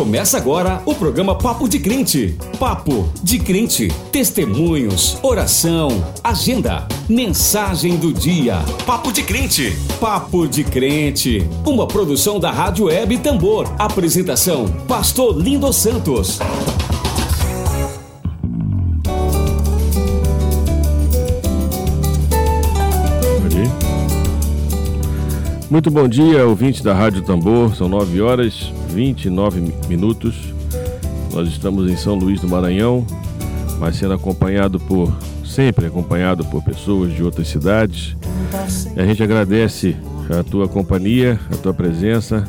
Começa agora o programa Papo de Crente. Papo de Crente. Testemunhos, oração, agenda, mensagem do dia. Papo de Crente. Papo de Crente. Uma produção da Rádio Web Tambor. Apresentação: Pastor Lindo Santos. Muito bom dia, ouvinte da Rádio Tambor. São 9 horas 29 minutos. Nós estamos em São Luís do Maranhão, mas sendo acompanhado por sempre acompanhado por pessoas de outras cidades. A gente agradece a tua companhia, a tua presença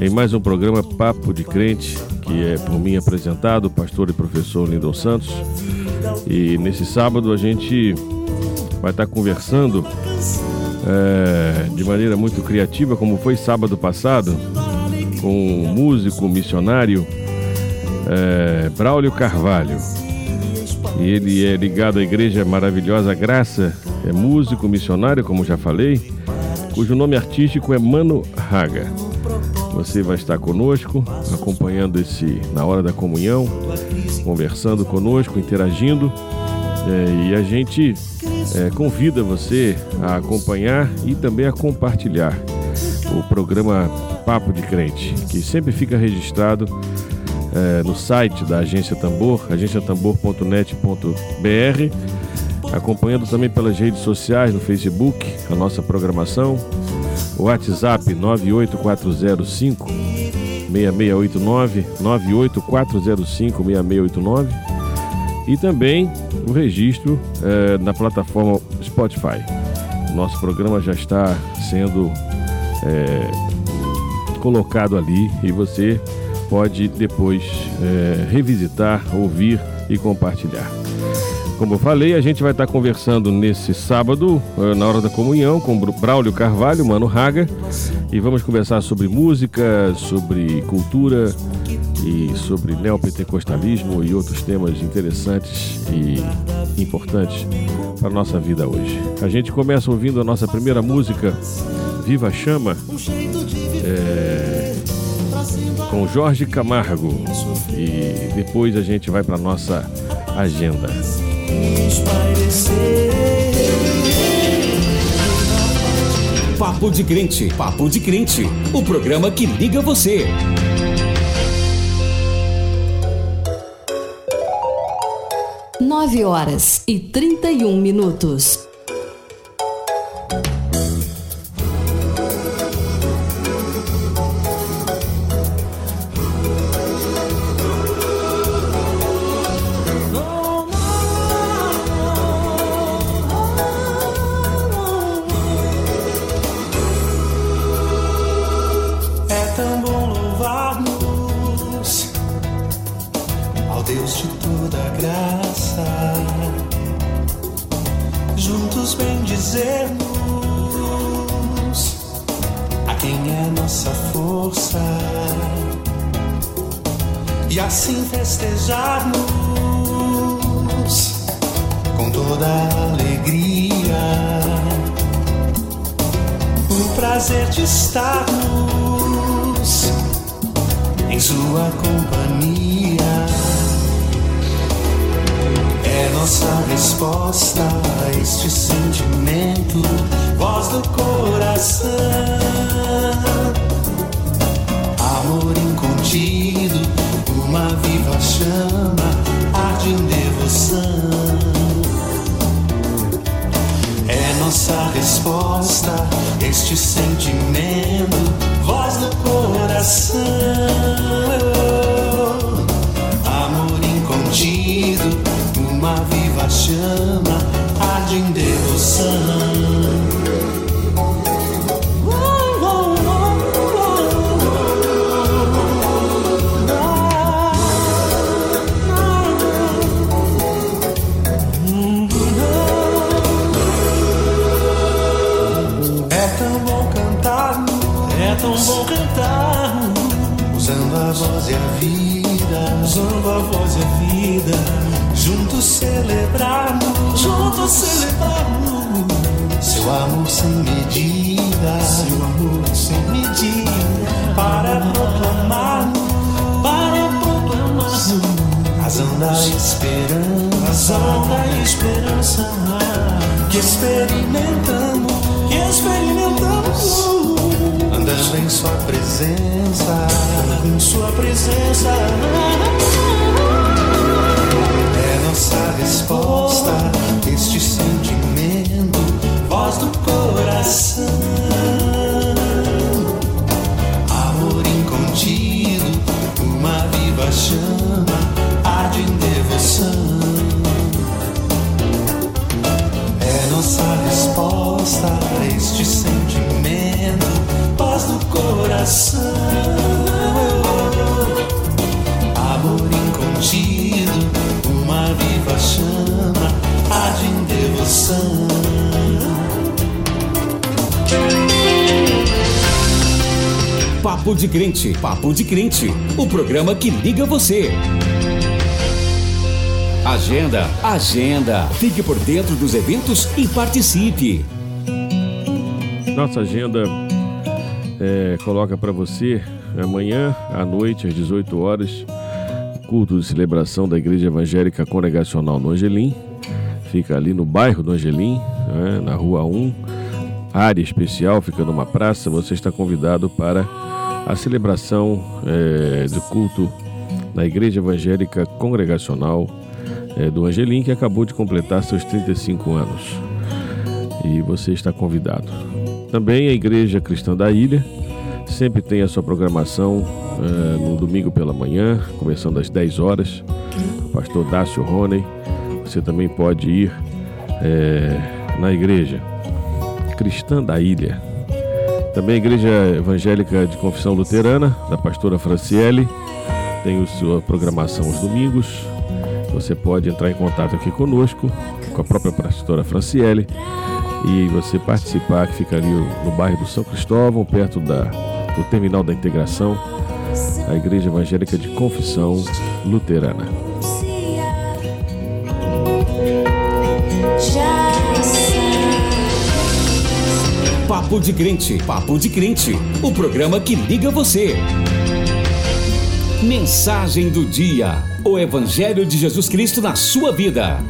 em mais um programa Papo de Crente, que é por mim apresentado, pastor e professor Lindon Santos. E nesse sábado a gente vai estar conversando é, de maneira muito criativa, como foi sábado passado, com o músico missionário é, Braulio Carvalho. E ele é ligado à Igreja Maravilhosa Graça, é músico missionário, como já falei, cujo nome artístico é Mano Raga. Você vai estar conosco, acompanhando esse na hora da comunhão, conversando conosco, interagindo. É, e a gente é, convida você a acompanhar e também a compartilhar o programa Papo de Crente, que sempre fica registrado é, no site da Agência Tambor, agenciatambor.net.br, acompanhando também pelas redes sociais, no Facebook, a nossa programação, o WhatsApp 98405 6689 98405 6689 e também o registro é, na plataforma Spotify. Nosso programa já está sendo é, colocado ali e você pode depois é, revisitar, ouvir e compartilhar. Como eu falei, a gente vai estar conversando nesse sábado, na hora da comunhão, com Braulio Carvalho, Mano Raga, e vamos conversar sobre música, sobre cultura, e sobre neopentecostalismo e outros temas interessantes e importantes para a nossa vida hoje. A gente começa ouvindo a nossa primeira música, Viva Chama, é, com Jorge Camargo, e depois a gente vai para a nossa agenda. Papo de Crente, Papo de Crente, o programa que liga você. Nove horas e almoçar e assim festejarmos com toda alegria o prazer de estarmos em sua companhia. É nossa resposta a este sentimento, voz do coração amor incontido, uma viva chama arde em devoção. É nossa resposta, este sentimento, voz do coração. Amor incontido, uma viva chama arde em devoção. Usando a voz e a vida, usando a voz e a vida, juntos celebramos juntos celebramos Seu amor sem medida, seu amor sem medida, para proclamarmos, para proclamarmos. Razão da esperança, razão da esperança que experimentamos, que experimentamos andando em Sua presença, em Sua presença. É nossa resposta, este sentimento, voz do coração. Amor incontido, uma viva chama, coração. Amor incontido, uma viva chama, arde em devoção. Papo de Crente, Papo de Crente, o programa que liga você. Agenda, agenda. Fique por dentro dos eventos e participe. Nossa agenda é, coloca para você amanhã à noite, às 18 horas, culto de celebração da Igreja Evangélica Congregacional no Angelim. Fica ali no bairro do Angelim, né, na rua 1. Área especial, fica numa praça. Você está convidado para a celebração é, do culto na Igreja Evangélica Congregacional é, do Angelim, que acabou de completar seus 35 anos. E você está convidado. Também a Igreja Cristã da Ilha sempre tem a sua programação é, no domingo pela manhã, começando às 10 horas. O pastor Dácio Roney. Você também pode ir é, na Igreja Cristã da Ilha. Também a Igreja Evangélica de Confissão Luterana, da pastora Franciele, tem a sua programação aos domingos. Você pode entrar em contato aqui conosco, com a própria pastora Franciele, e você participar, que fica ali no bairro do São Cristóvão, perto da, do terminal da integração, a Igreja Evangélica de Confissão Luterana. Papo de Crente, Papo de Crente, o programa que liga você. Mensagem do dia: O Evangelho de Jesus Cristo na sua vida.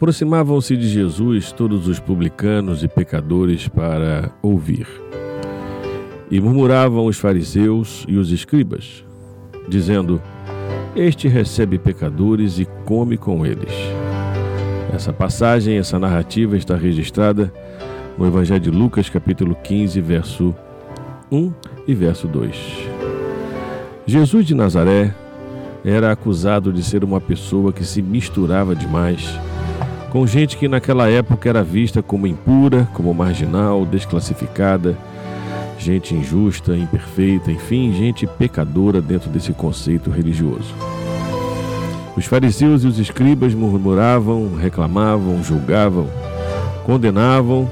Aproximavam-se de Jesus todos os publicanos e pecadores para ouvir. E murmuravam os fariseus e os escribas, dizendo: Este recebe pecadores e come com eles. Essa passagem, essa narrativa está registrada no Evangelho de Lucas, capítulo 15, verso 1 e verso 2. Jesus de Nazaré era acusado de ser uma pessoa que se misturava demais com gente que naquela época era vista como impura, como marginal, desclassificada, gente injusta, imperfeita, enfim, gente pecadora dentro desse conceito religioso. Os fariseus e os escribas murmuravam, reclamavam, julgavam, condenavam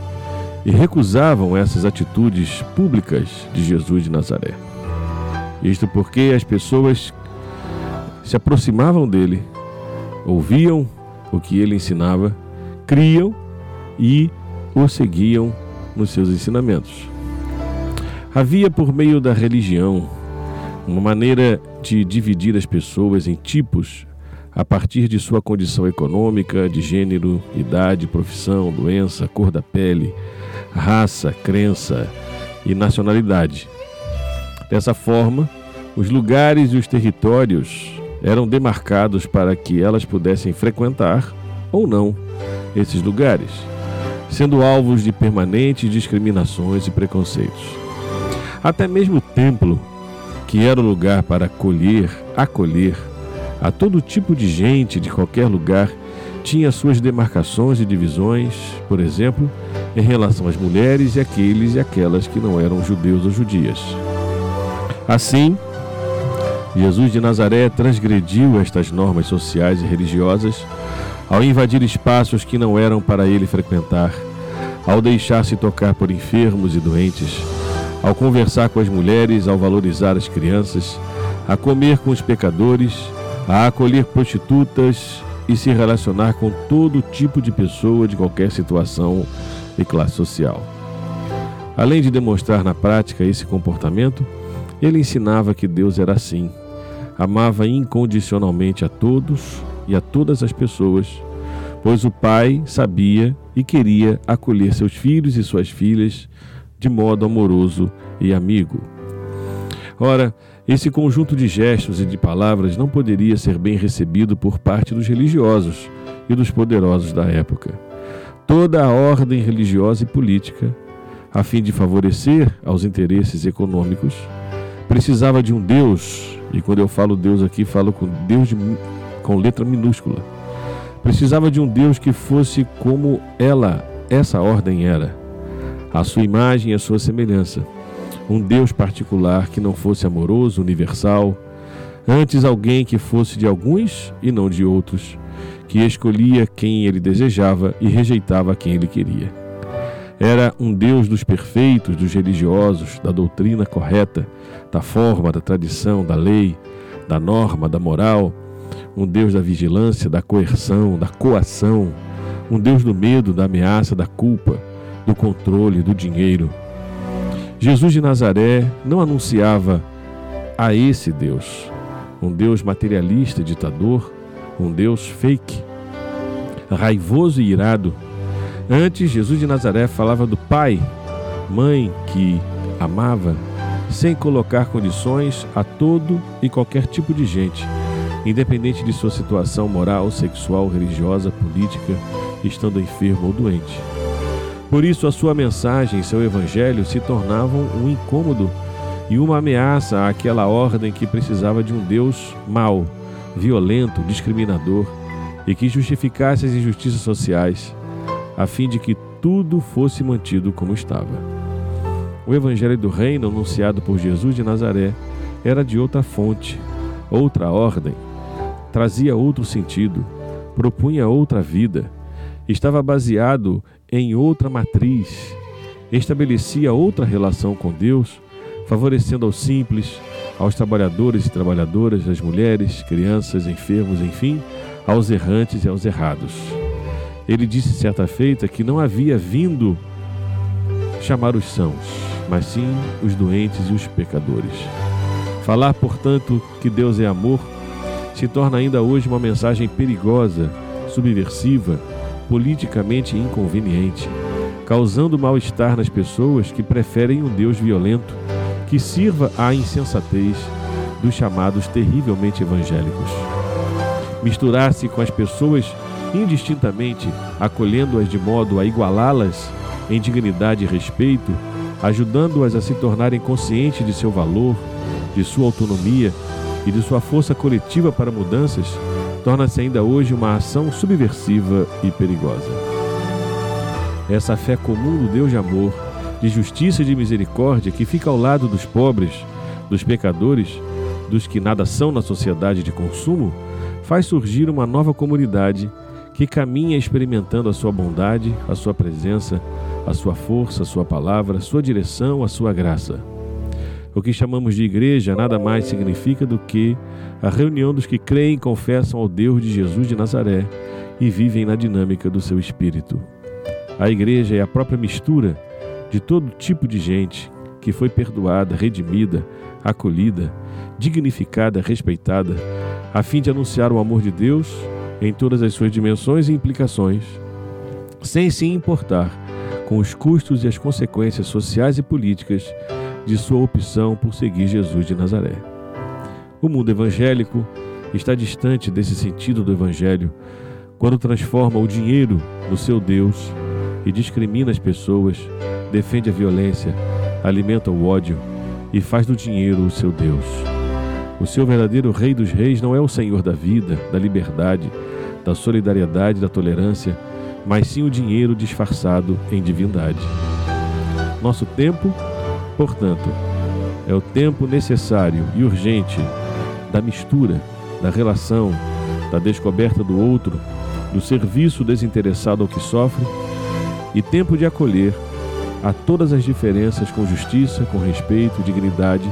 e recusavam essas atitudes públicas de Jesus de Nazaré. Isto porque as pessoas se aproximavam dele, ouviam o que ele ensinava, criam e o seguiam nos seus ensinamentos. Havia por meio da religião uma maneira de dividir as pessoas em tipos a partir de sua condição econômica, de gênero, idade, profissão, doença, cor da pele, raça, crença e nacionalidade. Dessa forma, os lugares e os territórios eram demarcados para que elas pudessem frequentar ou não esses lugares, sendo alvos de permanentes discriminações e preconceitos. Até mesmo o templo, que era o lugar para acolher, acolher a todo tipo de gente de qualquer lugar, tinha suas demarcações e divisões, por exemplo, em relação às mulheres e aqueles e aquelas que não eram judeus ou judias. Assim, Jesus de Nazaré transgrediu estas normas sociais e religiosas ao invadir espaços que não eram para ele frequentar, ao deixar-se tocar por enfermos e doentes, ao conversar com as mulheres, ao valorizar as crianças, a comer com os pecadores, a acolher prostitutas e se relacionar com todo tipo de pessoa de qualquer situação e classe social. Além de demonstrar na prática esse comportamento, ele ensinava que Deus era assim, amava incondicionalmente a todos e a todas as pessoas, pois o Pai sabia e queria acolher seus filhos e suas filhas de modo amoroso e amigo. Ora, esse conjunto de gestos e de palavras não poderia ser bem recebido por parte dos religiosos e dos poderosos da época. Toda a ordem religiosa e política, a fim de favorecer aos interesses econômicos, precisava de um Deus, e quando eu falo Deus aqui, falo com Deus de, com letra minúscula. Precisava de um Deus que fosse como ela, essa ordem era, a sua imagem e a sua semelhança. Um Deus particular que não fosse amoroso, universal, antes alguém que fosse de alguns e não de outros, que escolhia quem ele desejava e rejeitava quem ele queria. Era um Deus dos perfeitos, dos religiosos, da doutrina correta, da forma, da tradição, da lei, da norma, da moral, um Deus da vigilância, da coerção, da coação, um Deus do medo, da ameaça, da culpa, do controle, do dinheiro. Jesus de Nazaré não anunciava a esse Deus, um Deus materialista, ditador, um Deus fake, raivoso e irado. Antes, Jesus de Nazaré falava do Pai, mãe que amava, sem colocar condições a todo e qualquer tipo de gente, independente de sua situação moral, sexual, religiosa, política, estando enfermo ou doente. Por isso, a sua mensagem e seu evangelho se tornavam um incômodo e uma ameaça àquela ordem que precisava de um Deus mau, violento, discriminador e que justificasse as injustiças sociais, a fim de que tudo fosse mantido como estava. O evangelho do reino anunciado por Jesus de Nazaré era de outra fonte, outra ordem, trazia outro sentido, propunha outra vida, estava baseado em outra matriz, estabelecia outra relação com Deus, favorecendo aos simples, aos trabalhadores e trabalhadoras, às mulheres, crianças, enfermos, enfim, aos errantes e aos errados. Ele disse certa feita que não havia vindo chamar os sãos, mas sim os doentes e os pecadores. Falar, portanto, que Deus é amor se torna ainda hoje uma mensagem perigosa, subversiva, politicamente inconveniente, causando mal-estar nas pessoas que preferem um Deus violento que sirva à insensatez dos chamados terrivelmente evangélicos. Misturar-se com as pessoas indistintamente, acolhendo-as de modo a igualá-las em dignidade e respeito, ajudando-as a se tornarem conscientes de seu valor, de sua autonomia e de sua força coletiva para mudanças, torna-se ainda hoje uma ação subversiva e perigosa. Essa fé comum do Deus de amor, de justiça e de misericórdia que fica ao lado dos pobres, dos pecadores, dos que nada são na sociedade de consumo, faz surgir uma nova comunidade que caminha experimentando a sua bondade, a sua presença, a sua força, a sua palavra, a sua direção, a sua graça. O que chamamos de igreja nada mais significa do que a reunião dos que creem e confessam ao Deus de Jesus de Nazaré e vivem na dinâmica do seu espírito. A igreja é a própria mistura de todo tipo de gente que foi perdoada, redimida, acolhida, dignificada, respeitada, a fim de anunciar o amor de Deus em todas as suas dimensões e implicações, sem se importar com os custos e as consequências sociais e políticas de sua opção por seguir Jesus de Nazaré. O mundo evangélico está distante desse sentido do evangelho quando transforma o dinheiro no seu Deus e discrimina as pessoas, defende a violência, alimenta o ódio e faz do dinheiro o seu Deus. O seu verdadeiro Rei dos Reis não é o Senhor da vida, da liberdade, da solidariedade, da tolerância, mas sim o dinheiro disfarçado em divindade. Nosso tempo, portanto, é o tempo necessário e urgente da mistura, da relação, da descoberta do outro, do serviço desinteressado ao que sofre e tempo de acolher a todas as diferenças com justiça, com respeito, dignidade,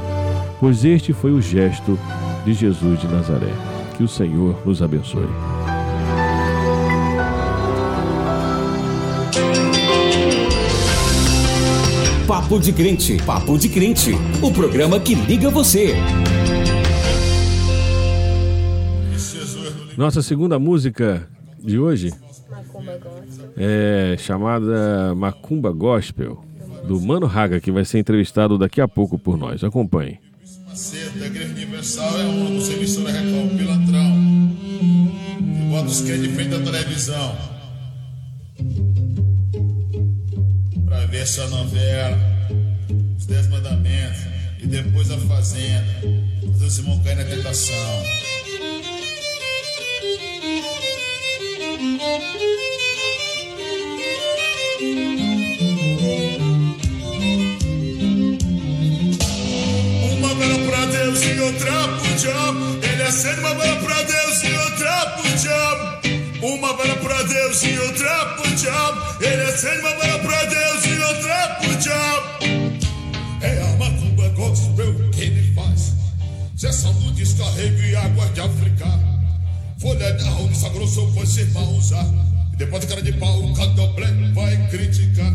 pois este foi o gesto de Jesus de Nazaré. Que o Senhor nos abençoe. Papo de Crente. Papo de Crente. O programa que liga você. Nossa segunda música de hoje é chamada Macumba Gospel, do Mano Raga, que vai ser entrevistado daqui a pouco por nós. Acompanhe. Macedo, da Igreja Universal é um dos emissora Record Pilantrão. Que bota os crentes de frente da televisão. Pra ver essa novela, Dez Mandamentos e depois a Fazenda. Fazer o Simão cair na tentação. De África. Folha de arroz, grosso, foi se irmão usar. E depois de cara de pau, o candomblé vai criticar.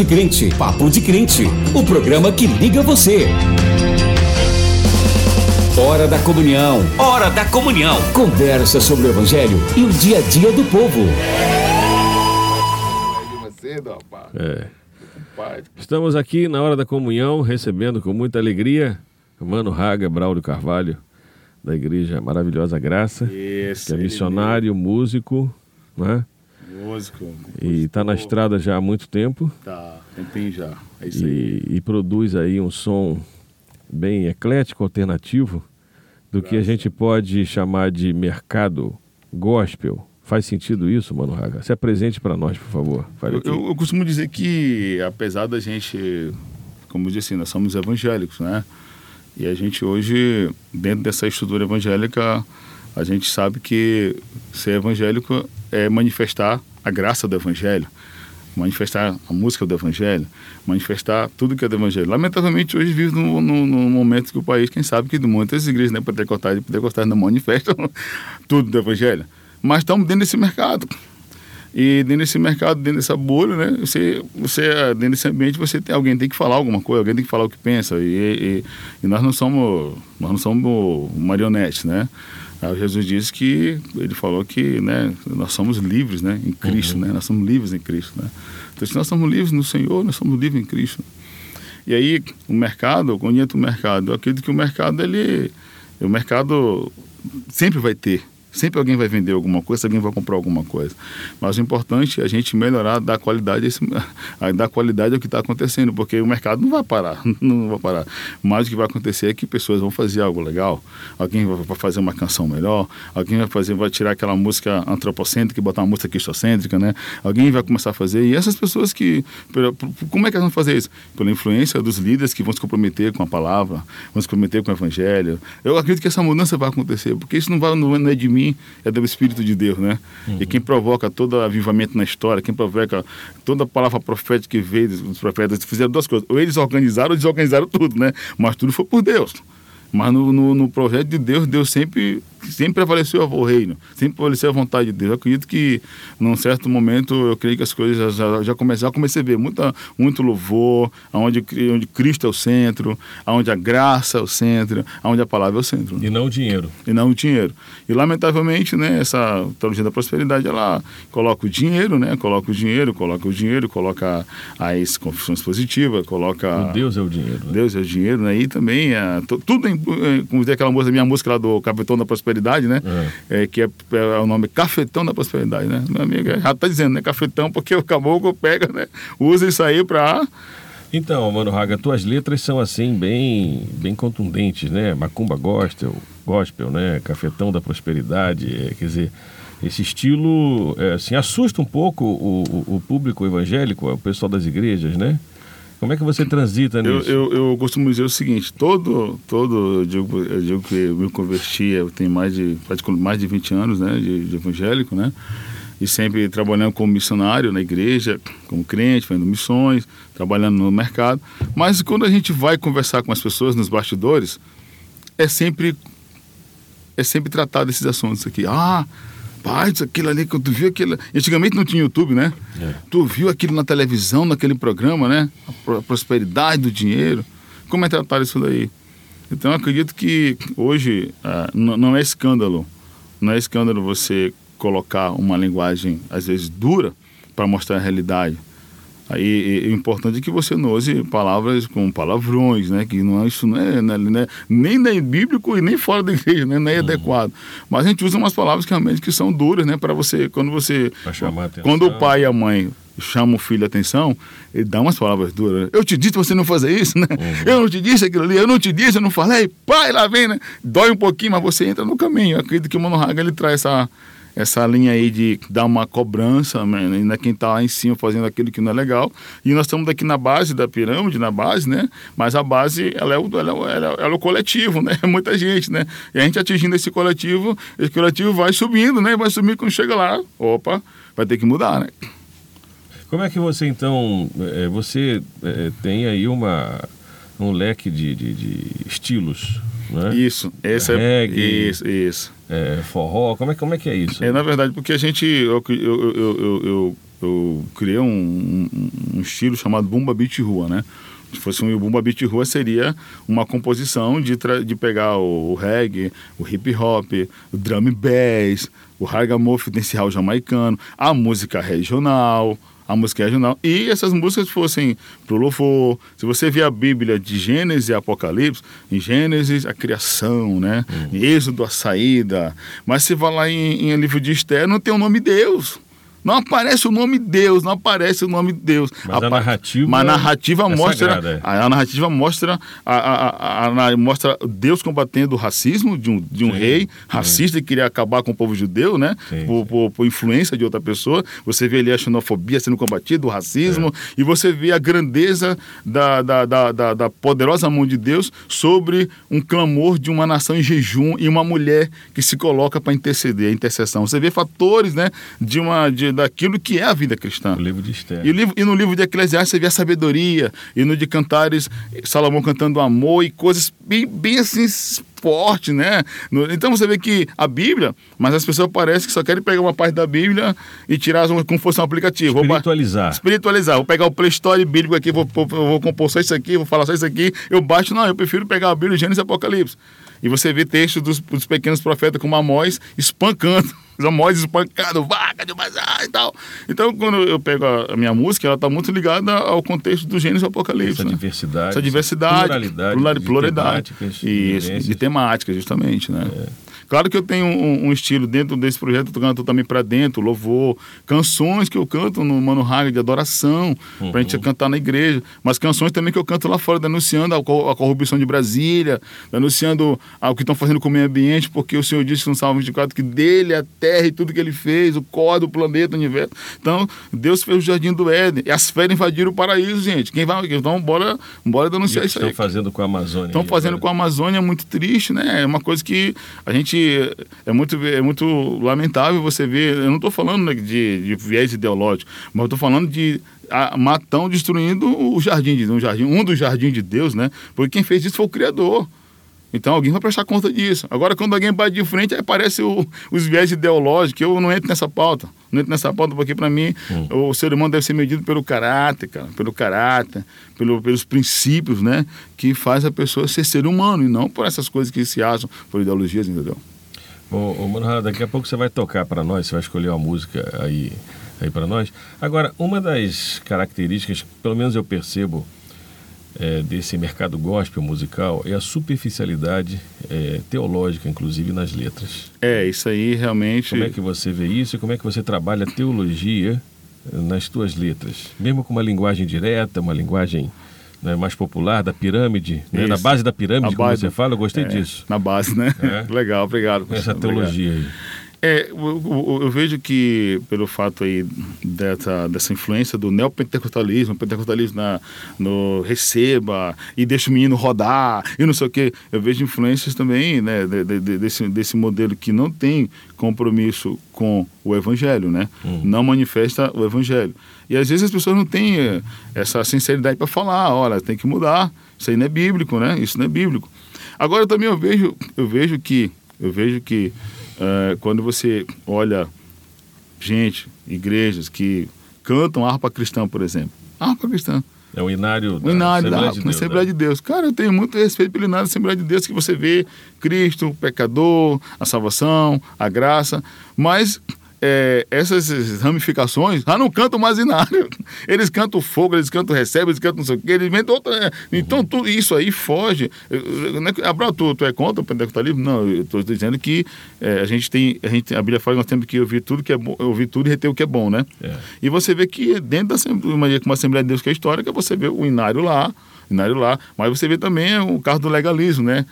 De Crente. Papo de Crente. O programa que liga você. Hora da comunhão. Hora da comunhão. Conversa sobre o evangelho e o dia a dia do povo. É. Estamos aqui na hora da comunhão, recebendo com muita alegria o Mano Raga Braulio Carvalho, da Igreja Maravilhosa Graça, Isso, que é ele missionário, músico, né? Músico. E está na estrada já há muito tempo Tá, tempinho já. É isso aí. e, e produz aí um som bem eclético, alternativo, do que a gente pode chamar de mercado gospel. Faz sentido isso, Mano Raga? Se apresente para nós, por favor. Eu, eu- eu costumo dizer que, apesar da gente, como eu disse, nós somos evangélicos, né? E a gente hoje, dentro dessa estrutura evangélica, a gente sabe que ser evangélico é manifestar a graça do evangelho, manifestar a música do evangelho, manifestar tudo que é do evangelho. Lamentavelmente, hoje vive num, num- momento que o país, quem sabe que muitas igrejas, né, pentecostais e pentecostais não manifestam tudo do evangelho. Mas estamos dentro desse mercado. E dentro desse mercado, dentro dessa bolha, né? Você, você dentro desse ambiente, você tem alguém tem que falar alguma coisa, alguém tem que falar o que pensa. E, e, e nós não somos, nós não somos marionetes, né? Aí Jesus disse que ele falou que, né? Nós somos livres, né? Em Cristo, né? Nós somos livres em Cristo, né? Então, se nós somos livres no Senhor, nós somos livres em Cristo. E aí, o mercado, quando entra o mercado, eu acredito que o mercado, ele, o mercado sempre vai ter Sempre alguém vai vender alguma coisa, alguém vai comprar alguma coisa. Mas o importante é a gente melhorar, dar qualidade, dar qualidade ao que está acontecendo, porque o mercado não vai parar, não vai parar. Mas o que vai acontecer é que pessoas vão fazer algo legal, alguém vai fazer uma canção melhor, alguém vai fazer, vai tirar aquela música antropocêntrica e botar uma música cristocêntrica, né? Alguém vai começar a fazer. E essas pessoas que, como é que elas vão fazer isso? Pela influência dos líderes que vão se comprometer com a palavra, vão se comprometer com o evangelho. Eu acredito que essa mudança vai acontecer, porque isso não vai não é de mim mim é do Espírito de Deus, né? Uhum. E quem provoca todo avivamento na história, quem provoca toda a palavra profética que veio dos profetas, fizeram duas coisas. Ou eles organizaram ou desorganizaram tudo, né? Mas tudo foi por Deus. Mas no, no, no projeto de Deus, Deus sempre sempre prevaleceu o reino, sempre prevaleceu a vontade de Deus. Eu acredito que, num certo momento, eu creio que as coisas já, já começaram, comecei a ver muita, muito louvor, onde, onde Cristo é o centro, onde a graça é o centro, onde a palavra é o centro. E não o dinheiro. E não o dinheiro. E, lamentavelmente, né, essa teologia da prosperidade, ela coloca o dinheiro, né, coloca o dinheiro, coloca o dinheiro, coloca as confissões positivas, coloca... O Deus é o dinheiro. Né? Deus é o dinheiro, né, e também, é, tudo, em, como dizer aquela música, minha música lá do Capitão da Prosperidade, prosperidade, né? É. É, que é, é, o nome Cafetão da Prosperidade, né? Meu amigo, já está dizendo, né? Cafetão, porque o caboclo pega, né? Usa isso aí para então, Mano Raga, tuas letras são assim bem, bem contundentes, né? Macumba gospel, gospel, né? Cafetão da prosperidade, é, quer dizer, esse estilo é, assim assusta um pouco o, o, o, público evangélico, o pessoal das igrejas, né? Como é que você transita nisso? Eu, eu, eu costumo dizer o seguinte, todo, todo eu, digo, eu digo que eu me converti, eu tenho mais de, mais de 20 anos né, de, de evangélico, né? E sempre trabalhando como missionário na igreja, como crente, fazendo missões, trabalhando no mercado. Mas quando a gente vai conversar com as pessoas nos bastidores, é sempre é sempre tratar desses assuntos aqui. Ah, Rapaz, aquilo ali que tu viu aquilo. Antigamente não tinha YouTube, né? É. Tu viu aquilo na televisão, naquele programa, né? A prosperidade do dinheiro. Como é tratar isso daí? Então eu acredito que hoje uh, não é escândalo. Não é escândalo você colocar uma linguagem, às vezes, dura para mostrar a realidade. Aí o importante é que você não use palavras com palavrões, né? Que não é isso não é, né, né, nem nem bíblico e nem fora da igreja, né? Nem é uhum. adequado. Mas a gente usa umas palavras que realmente que são duras, né? Para você quando você quando o pai e a mãe chamam o filho a atenção, ele dá umas palavras duras. Eu te disse você não fazer isso, né? Uhum. Eu não te disse aquilo ali, eu não te disse, eu não falei. Pai, lá vem, né? Dói um pouquinho, mas você entra no caminho. Eu acredito que o Mano Haga, ele traz essa essa linha aí de dar uma cobrança, né? ainda quem está lá em cima fazendo aquilo que não é legal. E nós estamos aqui na base da pirâmide, na base, né? Mas a base, ela é o, ela, é ela, ela é o coletivo, né? Muita gente, né? E a gente atingindo esse coletivo, esse coletivo vai subindo, né? Vai subir quando chega lá, opa, vai ter que mudar, né? Como é que você, então, é, você é, tem aí uma, um leque de, de, de estilos, né? Isso, esse é, Reggae, isso, isso é, forró? Como é, como é que é isso? É, na verdade, porque a gente. Eu, eu, eu, eu, eu, criei um, um, estilo chamado Bumba Beat Rua, né? Se fosse um Bumba Beat Rua, seria uma composição de, de pegar o, o reggae, o hip hop, o drum bass, o ragamuffin desse jamaicano, a música regional, a música regional. E essas músicas fossem pro louvor. Se você vê a Bíblia de Gênesis e Apocalipse, em Gênesis a criação, né? Uhum. Em Êxodo a saída. Mas se vai lá em, em livro de Esther, não tem o nome Deus. Não aparece o nome Deus, não aparece o nome Deus. Mas a, a narrativa, mas a narrativa é mostra, sagrada, é. a, a, narrativa mostra, a, mostra Deus combatendo o racismo de um, de um rei racista sim. que queria acabar com o povo judeu, né? Sim, por, por, por, influência de outra pessoa. Você vê ali a xenofobia sendo combatida, o racismo, é. e você vê a grandeza da, da, da, da, da poderosa mão de Deus sobre um clamor de uma nação em jejum e uma mulher que se coloca para interceder, a intercessão. Você vê fatores, né? De uma de daquilo que é a vida cristã. O livro de Esther. E, livro, e no livro de Eclesiastes você vê a sabedoria, e no de Cantares, Salomão cantando amor e coisas bem, bem assim forte, né? Então você vê que a Bíblia, mas as pessoas parecem que só querem pegar uma parte da Bíblia e tirar como fosse um aplicativo. Espiritualizar. Vou, espiritualizar. Vou pegar o Play Store bíblico aqui, vou, vou, vou compor só isso aqui, vou falar só isso aqui. Eu baixo, não, eu prefiro pegar a Bíblia, Gênesis e Apocalipse. E você vê textos dos, dos pequenos profetas como Amós espancando. Amós espancado, vaca de bazar e tal. Então, quando eu pego a, a minha música, ela está muito ligada ao contexto do Gênesis e Apocalipse. Essa né? diversidade. Essa diversidade. Pluralidade. Pluralidade. De temáticas, Isso, de temática, justamente, né? É. Claro que eu tenho um, um estilo dentro desse projeto, eu canto também para dentro, louvor, canções que eu canto no Mano Raga de adoração, Uhum. pra gente cantar na igreja, mas canções também que eu canto lá fora, denunciando a, co- a corrupção de Brasília, denunciando o que estão fazendo com o meio ambiente, porque o Senhor disse no Salmo 24 que dele é a terra e tudo que ele fez, o cor do planeta, o universo. Então, Deus fez o jardim do Éden, e as férias invadiram o paraíso, gente. Quem vai, então, bora, bora o denunciar que isso estão aí. fazendo com a Amazônia? Estão fazendo agora? com a Amazônia é muito triste, né? É uma coisa que a gente é muito é muito lamentável você ver. Eu não estou falando de, de viés ideológico, mas estou falando de a, matão destruindo o jardim de um jardim, um dos jardins de Deus, né? Porque quem fez isso foi o Criador. Então alguém vai prestar conta disso. Agora, quando alguém bate de frente, aí aparece o- os viés ideológicos. Eu não entro nessa pauta. Não entro nessa pauta porque, para mim, o ser humano deve ser medido pelo caráter, cara. Pelo caráter, pelo, pelos princípios, né? Que faz a pessoa ser ser humano e não por essas coisas que se acham por ideologias, entendeu? Ô, ô Mano Rara, daqui a pouco você vai tocar para nós, você vai escolher uma música aí, aí para nós. Agora, uma das características, pelo menos eu percebo, é, desse mercado gospel musical é a superficialidade é, teológica, inclusive nas letras. É, isso aí realmente. Como é que você vê isso e como é que você trabalha a teologia eh, nas tuas letras? Mesmo com uma linguagem direta, uma linguagem né, mais popular, da pirâmide, né, na base da pirâmide, A como base- você fala, eu gostei é, disso. Na base, né? É. Legal, obrigado. Essa Obrigado. teologia aí. É, eu, eu- eu vejo que pelo fato aí dessa, dessa influência do neopentecostalismo, pentecostalismo na, no receba e deixa o menino rodar e não sei o quê, eu vejo influências também né, de- de- de- desse, desse modelo que não tem compromisso com o evangelho, né? Não manifesta o evangelho. E às vezes as pessoas não têm eh, essa sinceridade para falar, olha, tem que mudar, isso aí não é bíblico, né? Isso não é bíblico. Agora também eu vejo, eu vejo que, eu vejo que eh, quando você olha gente, igrejas que cantam harpa cristã, por exemplo, harpa cristã, É o inário da o inário da Assembleia harpa, de Deus. Assembleia né? de Deus. Cara, eu tenho muito respeito pelo inário da Assembleia de Deus, que você vê Cristo, o pecador, a salvação, a graça, mas é, essas ramificações já não cantam mais inário. Eles cantam fogo, eles cantam recebe, eles cantam não sei o quê, eles inventam outra. é. Então, tudo isso aí foge. É Abraão, tu, tu é contra o pentecostalismo? Não, eu estou dizendo que é, a gente tem. A, gente, a Bíblia fala que nós temos que ouvir tudo que é bom, ouvir tudo e reter o que é bom, né? É. E você vê que dentro da Assembleia, uma Assembleia de Deus que é histórica, você vê o inário lá, o inário lá, mas você vê também o caso do legalismo, né?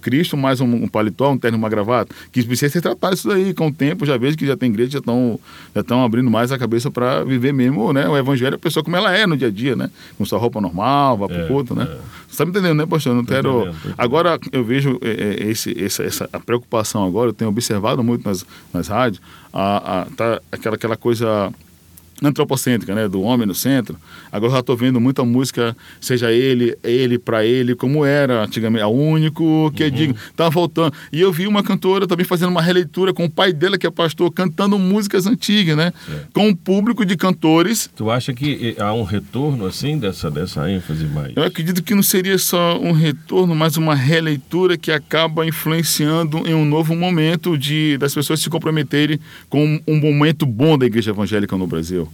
Cristo mais um, um paletó, um terno, uma gravata, que precisa ser tratado isso daí com o tempo, já vejo que já tem igreja, já estão já estão abrindo mais a cabeça para viver mesmo, né? O evangelho, a pessoa como ela é no dia a dia, né? Com sua roupa normal, vá pro É, culto, né? é. Você tá me entendendo, né, pastor? Eu não Tô quero... entendendo, tô entendendo. Agora, eu vejo é, é, esse, essa, essa a preocupação agora, eu tenho observado muito nas, nas rádios, a, a, tá aquela, aquela coisa antropocêntrica, né, do homem no centro. Agora eu já estou vendo muita música, seja ele, ele para ele, como era antigamente, é o único que é digno. Tá voltando. E eu vi uma cantora também fazendo uma releitura com o pai dela, que é pastor, cantando músicas antigas, né, com um público de cantores. Tu acha que eh, há um retorno assim dessa, dessa ênfase mais? Eu acredito que não seria só um retorno, mas uma releitura que acaba influenciando em um novo momento de das pessoas se comprometerem com um momento bom da igreja evangélica no Brasil.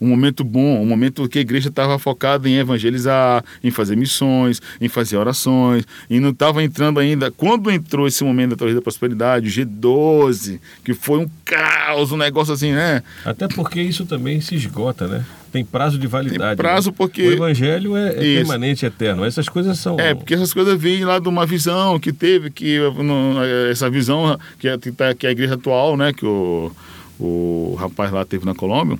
Um momento bom, um momento que a igreja estava focada em evangelizar, em fazer missões, em fazer orações, e não estava entrando ainda. Quando entrou esse momento da Torre da Prosperidade, o G12, que foi um caos, um negócio assim, né? Até porque isso também se esgota, né? Tem prazo de validade. Tem prazo né? porque- O evangelho é, é permanente, eterno. Essas coisas são. É, porque essas coisas vêm lá de uma visão que teve, que não- essa visão que é, que tá- que é a igreja atual, né, que o, o rapaz lá teve na Colômbia,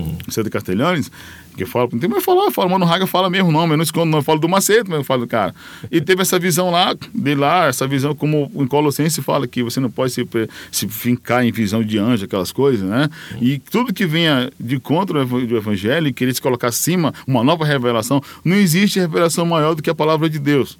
Uhum. o Cedo Castelhanes, que fala, não tem mais falar, fala, mano, Raga fala mesmo nome, eu não escondo, não, eu falo do Macedo, mas eu falo do cara. E teve essa visão lá, de lá, essa visão, como em Colossenses fala, que você não pode se, se fincar em visão de anjo, aquelas coisas, né? E tudo que venha de contra o do evangelho e querer se colocar acima, uma nova revelação, não existe revelação maior do que a palavra de Deus.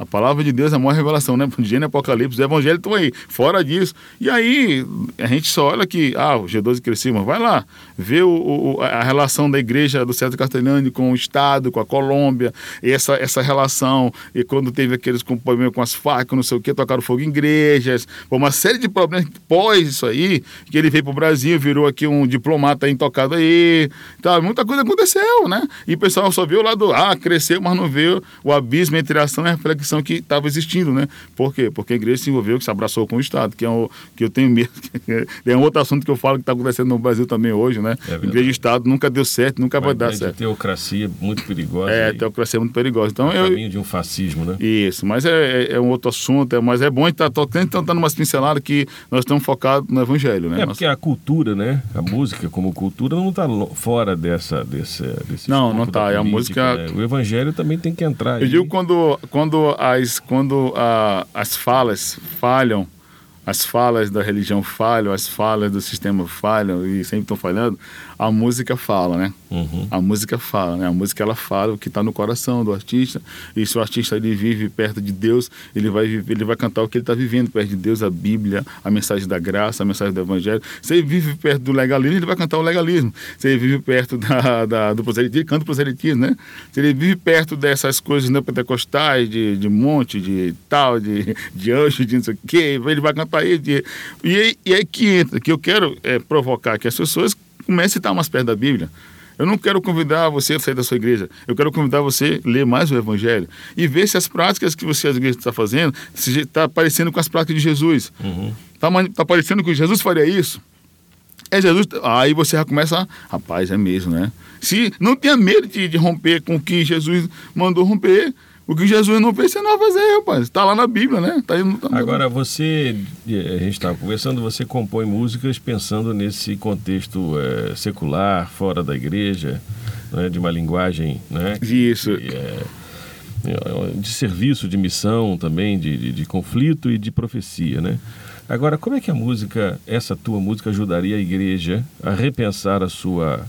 A palavra de Deus é a maior revelação, né? Gênesis, Apocalipse, Evangelho estão aí, fora disso. E aí, a gente só olha que, ah, o G12 cresceu, mas vai lá, vê o, o- a relação da igreja do César Castellani com o Estado, com a Colômbia, essa, essa relação, e quando teve aqueles com problema com as facas, não sei o que, tocaram fogo em igrejas, uma série de problemas pós isso aí, que ele veio para o Brasil, virou aqui um diplomata intocado aí, tá, muita coisa aconteceu, né? E o pessoal só viu o lado, ah, cresceu, mas não viu o abismo entre ação e reflexão conversão que estava existindo, né? Por quê? Porque a igreja se envolveu, que se abraçou com o Estado, que é, um, que eu tenho medo. é um outro assunto que eu falo que está acontecendo no Brasil também hoje, né? É igreja e Estado nunca deu certo, nunca Uma vai dar certo. teocracia muito perigosa. É, aí, teocracia é muito perigosa. Então, no eu, caminho de um fascismo, né? isso, mas é, é- é um outro assunto, é, mas é bom a gente estar tá, tentando dando umas pinceladas que nós estamos focados no Evangelho, né? É, porque a cultura, né? A música como cultura não está fora dessa, desse, desse Não, não da tá, é a música- né? O evangelho também tem que entrar Eu aí. digo quando, quando, as, quando a- as falas falham, as falas da religião falham, as falas do sistema falham e sempre estão falhando, a música fala, né? Uhum. A música fala, né? A música ela fala o que está no coração do artista. E se o artista ele vive perto de Deus, ele vai viver- ele vai cantar o que ele está vivendo perto de Deus, a Bíblia, a mensagem da graça, a mensagem do Evangelho. Se ele vive perto do legalismo, ele vai cantar o legalismo. Se ele vive perto da, da- do proselitismo, ele canta o proselitismo, né? Se ele vive perto dessas coisas neopentecostais, de, de monte, de tal, de, de anjo, de não sei o quê, ele vai cantar aí. De, e, e aí que entra, que eu quero é, provocar que as pessoas comecem a estar mais perto da Bíblia. Eu não quero convidar você a sair da sua igreja. Eu quero convidar você a ler mais o Evangelho e ver se as práticas que você, às vezes, está fazendo está parecendo com as práticas de Jesus. Está tá parecendo que Jesus faria isso? É Jesus. Aí você já começa, a, rapaz, é mesmo, né? Se não tenha medo de, de romper com o que Jesus mandou romper, o que Jesus não fez, você não vai fazer, rapaz. Está lá na Bíblia, né? Tá tá- Agora, você, eh, a gente estava conversando, você compõe músicas pensando nesse contexto eh, secular, fora da igreja, né, de uma linguagem né, Isso. que é- é, de serviço, de missão também, de, de, de conflito e de profecia, né? Agora, como é que a música, essa tua música, ajudaria a igreja a repensar a sua,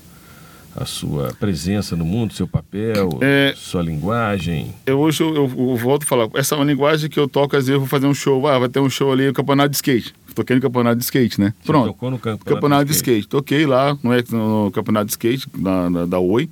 a sua presença no mundo, seu papel, É. sua linguagem? eu hoje eu, eu- eu volto a falar, essa é uma linguagem que eu toco, às vezes eu vou fazer um show, ah, vai ter um show ali, o campeonato de skate. Toquei no campeonato de skate, né? Você Pronto. tocou no campeonato, Campeonato de skate. Toquei lá no, no campeonato de skate da, da, da Oi.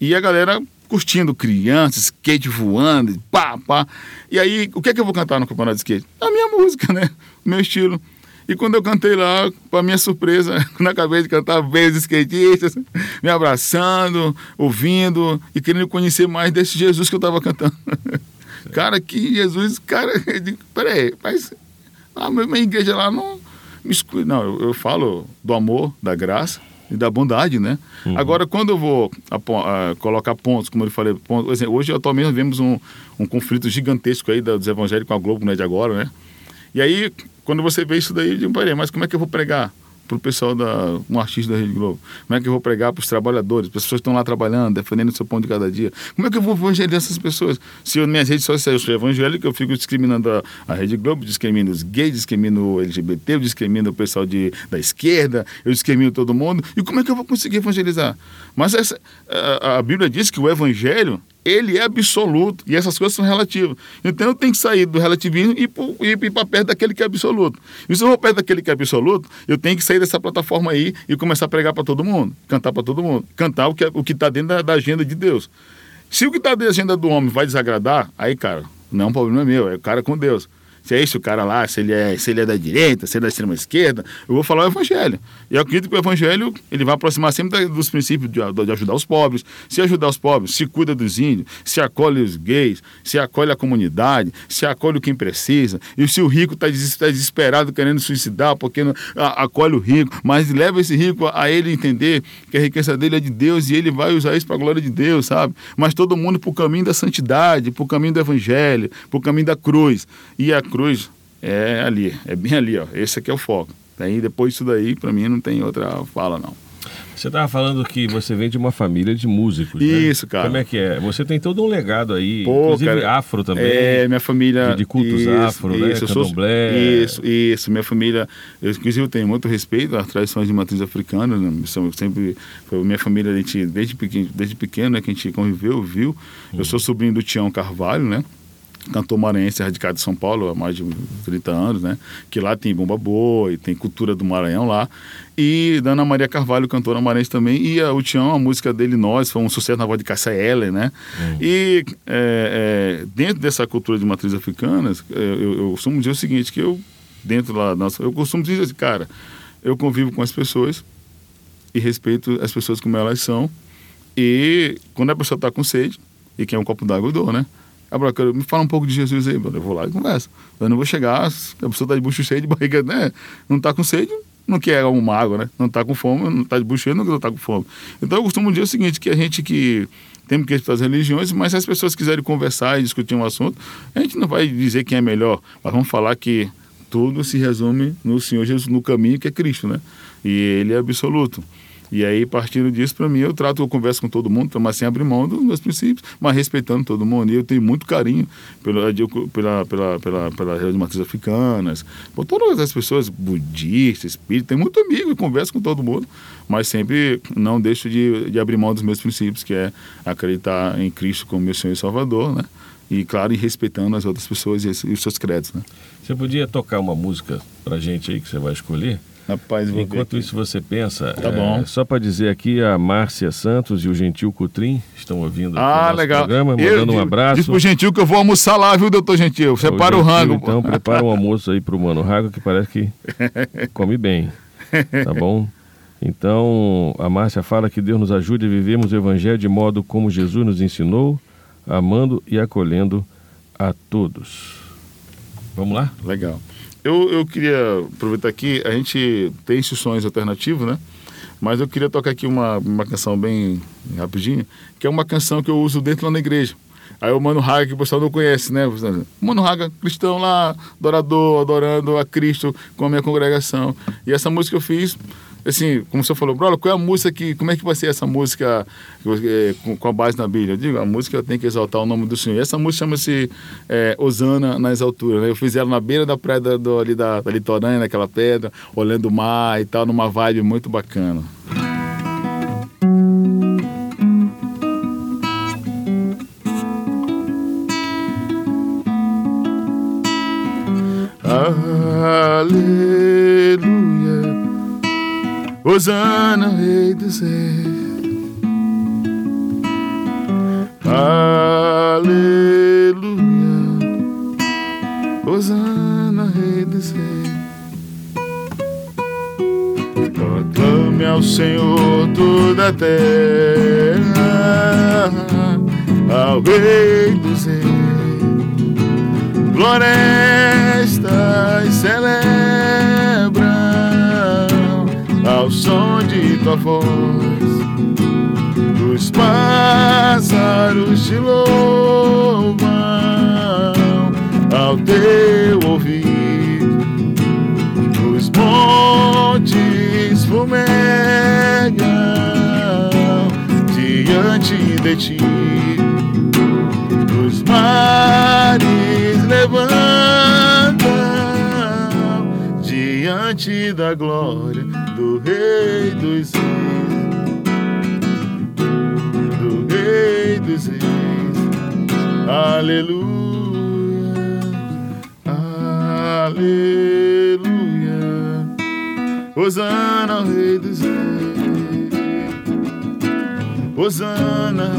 E a galera curtindo crianças, skate voando, pá, pá. E aí, o que é que eu vou cantar no campeonato de skate? A minha música, né? O meu estilo. E quando eu cantei lá, para minha surpresa, quando acabei de cantar, veio os skatistas me abraçando, ouvindo e querendo conhecer mais desse Jesus que eu estava cantando. cara, que Jesus, cara, eu digo, peraí, mas a minha igreja lá não me exclui. Não, eu, eu falo do amor, da graça e da bondade, né? Agora, quando eu vou apo- ah, colocar pontos, como eu falei, pontos, exemplo, hoje atualmente vemos um, um conflito gigantesco aí dos evangélicos com a Globo, né, de agora, né? E aí, quando você vê isso daí, eu digo, mas como é que eu vou pregar para o pessoal da um artista da Rede Globo? Como é que eu vou pregar para os trabalhadores, para as pessoas que estão lá trabalhando, defendendo o seu pão de cada dia? Como é que eu vou evangelizar essas pessoas? Se eu, minhas redes sociais eu sou eu fico discriminando a, a Rede Globo, discrimino os gays, discrimino o LGBT, eu discrimino o pessoal de, da esquerda, eu discrimino todo mundo. E como é que eu vou conseguir evangelizar? Mas essa, a, a Bíblia diz que o evangelho ele é absoluto e essas coisas são relativas. Então eu tenho que sair do relativismo e ir para perto daquele que é absoluto. E se eu vou perto daquele que é absoluto, eu tenho que sair dessa plataforma aí e começar a pregar para todo mundo, cantar para todo mundo, cantar o que é- o está dentro da, da agenda de Deus. Se o que está dentro da agenda do homem vai desagradar, aí, cara, não é um problema meu, é o cara com Deus. Se é isso, o cara lá, se ele é, se ele é da direita, se ele é da extrema esquerda, eu vou falar o evangelho. E eu acredito que o evangelho ele vai aproximar sempre dos princípios de, de ajudar os pobres. Se ajudar os pobres, se cuida dos índios, se acolhe os gays, se acolhe a comunidade, se acolhe quem precisa. E se o rico está desesperado querendo suicidar porque não, a- acolhe o rico, mas leva esse rico a, a ele entender que a riqueza dele é de Deus e ele vai usar isso para a glória de Deus, sabe? Mas todo mundo para o caminho da santidade, para o caminho do evangelho, para o caminho da cruz. E a cruz é ali, é bem ali, ó. Esse aqui é o foco. Aí depois disso daí, para mim, não tem outra fala, não. Você estava falando que você vem de uma família de músicos, né? Isso, cara. Como é que é? Você tem todo um legado aí, Pô, inclusive cara, afro também. É, minha família. De- de cultos afro, né? eu sou-. Isso, isso. Minha família. Eu, inclusive, eu tenho muito respeito às tradições de matriz africana. Né? São- sempre. Foi minha família, a gente, desde pequeno, desde pequeno né, que a gente conviveu, viu. Eu sou sobrinho do Tião Carvalho, né? Cantor maranhense radicado em São Paulo há mais de 30 anos, né? Que lá tem Bomba Boi, tem cultura do Maranhão lá. E da Ana Maria Carvalho, cantora maranhense também. E a, o Tião, a música dele, Nós, foi um sucesso na voz de Cássia Eller, né? E é, é, dentro dessa cultura de matriz africana, é, eu, eu costumo dizer o seguinte, que eu, dentro lá, nossa, eu costumo dizer assim, cara, eu convivo com as pessoas e respeito as pessoas como elas são. E quando a pessoa está com sede, e quer um copo d'água, eu dou, né? Ah, me fala um pouco de Jesus aí. Eu vou lá e converso. Eu não vou chegar, a pessoa tá de bucho cheio de barriga, né? Não tá com sede, não quer uma água, né? Não tá com fome, não tá de bucho cheio, não tá com fome. Então eu costumo dizer o seguinte, que a gente que temos que respeitar as religiões, mas se as pessoas quiserem conversar e discutir um assunto, a gente não vai dizer quem é melhor, mas vamos falar que tudo se resume no Senhor Jesus, no caminho que é Cristo, né? E Ele é absoluto. E aí, partindo disso, para mim, eu trato, eu converso com todo mundo, mas sem abrir mão dos meus princípios, mas respeitando todo mundo. E eu tenho muito carinho pela, pela, pela, pela, pela religião de matrizes africanas, por todas as pessoas, budistas, espíritas, tenho muito amigo e converso com todo mundo, mas sempre não deixo de, de abrir mão dos meus princípios, que é acreditar em Cristo como meu Senhor e Salvador, né? E, claro, e respeitando as outras pessoas e, os seus créditos, né? Você podia tocar uma música pra gente aí que você vai escolher? Rapaz, vou Enquanto isso você pensa, Tá é, bom. só para dizer aqui, a Márcia Santos e o Gentil Cutrim estão ouvindo o Ah, nosso legal. programa, Eu mandando um digo- abraço. Diz pro Gentil que eu vou almoçar lá, viu, doutor Gentil? Separa o, Gentil, rango. Então, prepara um almoço aí pro Mano Rago, que parece que come bem. Tá bom? Então, a Márcia fala que Deus nos ajude a vivermos o Evangelho de modo como Jesus nos ensinou, amando e acolhendo a todos. Vamos lá? Legal. Eu, eu queria aproveitar aqui, a gente tem instituições alternativas, né? Mas eu queria tocar aqui uma, uma canção bem rapidinho, que é uma canção que eu uso dentro lá na igreja. Aí o Mano Haga, que o pessoal não conhece, né? Mano Haga, cristão lá, adorador, adorando a Cristo com a minha congregação. E essa música eu fiz, assim, como você falou, brother, qual é a música que, como é que vai ser essa música eh, com, com a base na Bíblia? Eu digo, a música tem que exaltar o nome do Senhor. E essa música chama-se eh, Osana nas alturas, né? Eu fiz ela na beira da praia do, ali da, da litorânea, naquela pedra, olhando o mar e tal, numa vibe muito bacana. Osana, Rei dos Reis. Aleluia, Osana, Rei dos Reis. Proclame ao Senhor toda a terra, ao Rei dos Reis florestas celebram tua voz. Os pássaros te louvam ao teu ouvido. Os montes fumegam diante de ti os mares levantam diante da glória do Rei dos Aleluia, aleluia. Hosana ao Rei dos Reis. Hosana.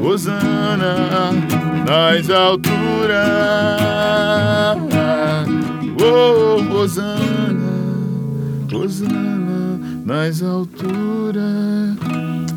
Hosana nas alturas. Oh, Hosana, Hosana nas alturas.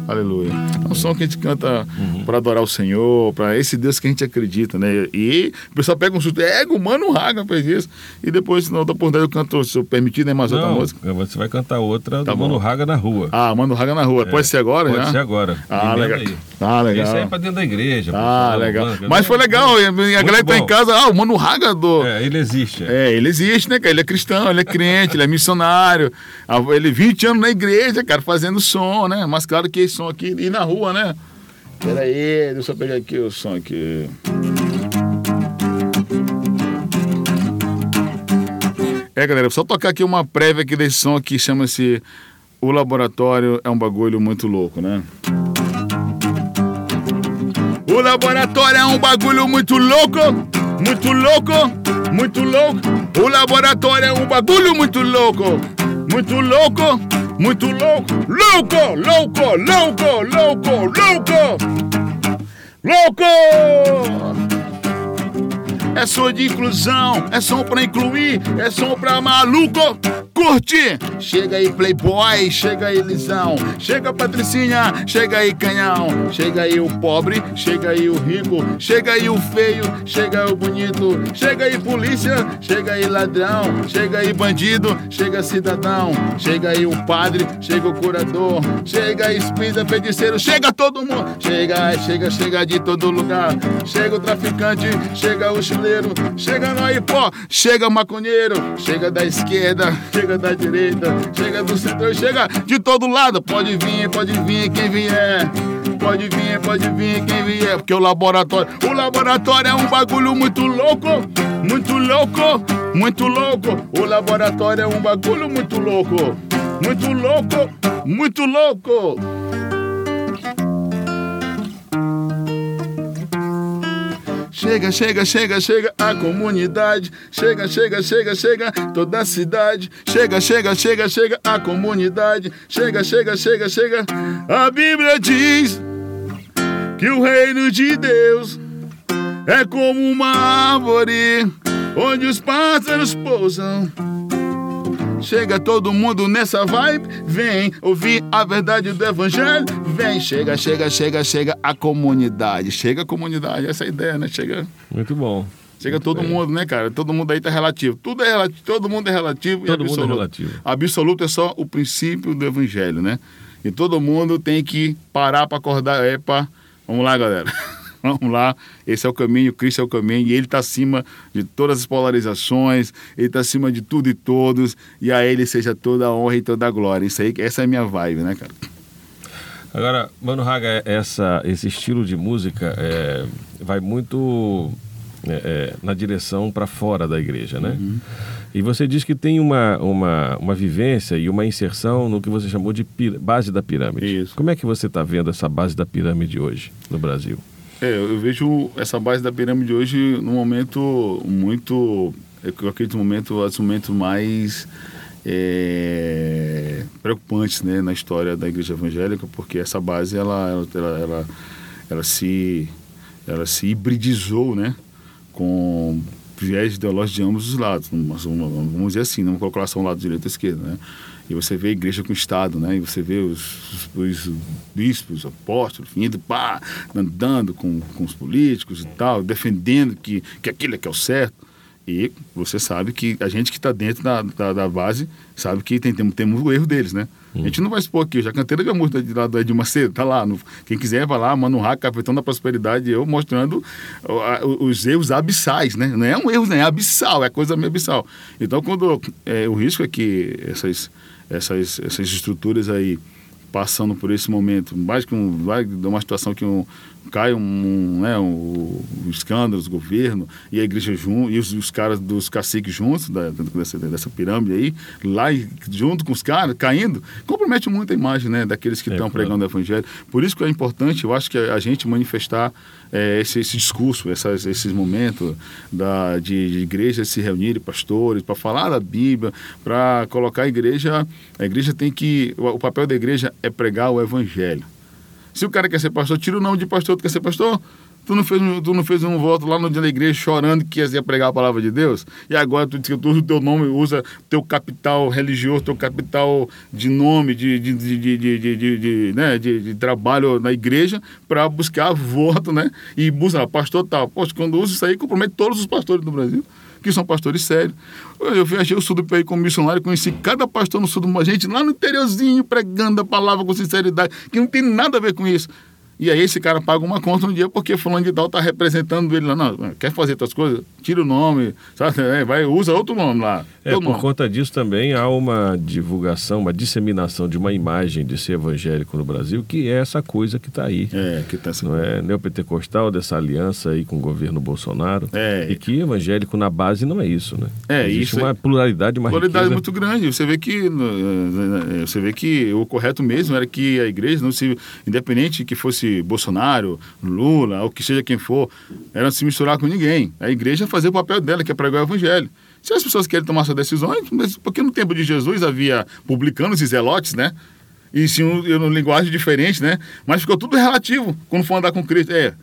Aleluia. É um som que a gente canta para adorar o Senhor, para esse Deus que a gente acredita, né? E o pessoal pega um susto, é, o Mano Raga fez isso. E depois, na outra oportunidade, eu canto, se eu permitir, né, mais outra Não, música. você vai cantar outra Tá do bom. Mano Raga na rua. Ah, Mano Raga na rua. Pode ser agora, É, Pode já? ser agora. Ah, Emenda legal. Ah, legal. Esse aí é pra dentro da igreja. Ah, legal. Mas foi legal, a galera tá em casa, ah, o Mano Raga do... É, ele existe. É, ele existe, né, cara? Ele é cristão, ele é crente, ele é missionário. Ah, Ele 20 anos na igreja, cara, fazendo som, né? Mas claro que esse som aqui e na rua, né? Pera aí, deixa eu pegar aqui o som aqui. É, galera, só tocar aqui uma prévia aqui desse som aqui, chama-se O Laboratório é um bagulho muito louco, né? O laboratório é um bagulho muito louco, muito louco, muito louco. O laboratório é um bagulho muito louco, muito louco, muito louco, louco, louco, louco, louco, louco, louco. É som de inclusão, é som pra incluir, é som pra maluco. curte! Chega aí, Playboy, chega aí, Lisão, chega Patricinha, chega aí, Canhão, chega aí o pobre, chega aí o rico, chega aí o feio, chega aí o bonito, chega aí polícia, chega aí ladrão, chega aí bandido, chega cidadão, chega aí o padre, chega o curador, chega espírita, feiticeiro, chega todo mundo, chega, chega, chega de todo lugar, chega o traficante, chega o chileiro, chega no pó, chega maconheiro, chega da esquerda, chega da direita, chega do centro, chega de todo lado, pode vir, pode vir quem vier. Pode vir, pode vir quem vier, porque o laboratório, o laboratório é um bagulho muito louco, muito louco, muito louco. O laboratório é um bagulho muito louco, muito louco, muito louco. Chega, chega, chega, chega a comunidade. Chega, chega, chega, chega toda a cidade. Chega, chega, chega, chega a comunidade. Chega, chega, chega, chega. A Bíblia diz que o reino de Deus é como uma árvore onde os pássaros pousam. Chega todo mundo nessa vibe, vem ouvir a verdade do evangelho, vem, chega, chega, chega, chega a comunidade, chega a comunidade, essa é a ideia, né? Chega, Muito bom. chega todo bem. mundo, né, cara? Todo mundo aí tá relativo, tudo é relativo, todo mundo é relativo Todo e mundo é absoluto. relativo. Absoluto é só o princípio do evangelho, né? E todo mundo tem que parar para acordar, epa, vamos lá, galera. Vamos lá, esse é o caminho, Cristo é o caminho, e Ele está acima de todas as polarizações, Ele está acima de tudo e todos, e a Ele seja toda a honra e toda a glória. Isso aí, essa é a minha vibe, né, cara? Agora, Mano Raga, essa, esse estilo de música é, vai muito é, é, na direção para fora da igreja, né? Uhum. E você diz que tem uma, uma, uma vivência e uma inserção no que você chamou de base da pirâmide. Isso. Como é que você está vendo essa base da pirâmide hoje no Brasil? É, eu vejo essa base da pirâmide hoje num momento muito. Eu acredito no momento, os momentos mais é, preocupantes né, na história da igreja evangélica, porque essa base ela, ela, ela, ela, se, ela se hibridizou né, com viés ideológicos de ambos os lados. Vamos dizer assim, não colocar só um lado direito ou esquerdo. Né? E você vê a igreja com o Estado, né? E você vê os, os, os bispos, os apóstolos, indo pá, andando com, com os políticos e tal, defendendo que, que aquilo é que é o certo. E você sabe que a gente que está dentro da, da, da base sabe que tem, tem, temos o erro deles, né? A gente não vai expor aqui, eu já cantei a música de lá do Edil Macedo, tá lá. no- quem quiser vai lá, Mano Rack, Capitão da Prosperidade, eu mostrando a- os erros abissais, né? Não é um erro, né? É abissal, é coisa meio abissal. Então, quando é, o risco é que essas, essas, essas estruturas aí passando por esse momento, mais que um, de uma situação que um, cai um, né, um, um escândalo, do governo e a igreja junto, e os, os caras dos caciques juntos, da, dessa, dessa pirâmide aí, lá junto com os caras, caindo, compromete muito a imagem né, daqueles que É, estão claro. pregando o evangelho. Por isso que é importante, eu acho que a, a gente manifestar eh, esse, esse discurso, essas, esses momentos da, de, de igrejas se reunirem, pastores, para falar da Bíblia, para colocar a igreja. A igreja tem que. O, o papel da igreja é pregar o evangelho. Se o cara quer ser pastor, tira o nome de pastor, tu quer ser pastor? Tu não fez, tu não fez um voto lá no dia da igreja chorando que ia pregar a palavra de Deus? E agora tu diz que tu usa o teu nome, usa teu capital religioso, teu capital de nome, de, de, de, de, né, de, trabalho na igreja para buscar voto, né? E busca, pastor tal. Poxa, quando usa isso aí, compromete todos os pastores do Brasil que são pastores sérios. Eu viajei o sul do país como missionário, conheci cada pastor no sul do gente lá no interiorzinho, pregando a palavra com sinceridade, que não tem nada a ver com isso. E aí esse cara paga uma conta um dia porque fulano de tal está representando ele lá. Não, quer fazer outras coisas? Tira o nome, sabe? É, vai, usa outro nome lá. É, por nome. conta disso também há uma divulgação, uma disseminação de uma imagem de ser evangélico no Brasil, que é essa coisa que está aí. É, que tá Não é neopentecostal dessa aliança aí com o governo Bolsonaro. É. E que evangélico na base não é isso, né? É, Existe isso uma é- pluralidade, uma qualidade riqueza. muito grande. Você vê que eh, você vê que o correto mesmo era que a igreja não se independente que fosse Bolsonaro, Lula, ou que seja quem for, era não se misturar com ninguém. A igreja fazer o papel dela, que é pregar o evangelho. Se as pessoas querem tomar suas decisões, porque no tempo de Jesus havia publicanos e zelotes, né? E sim, um, uma linguagem diferente, né? Mas ficou tudo relativo quando for andar com Cristo. É,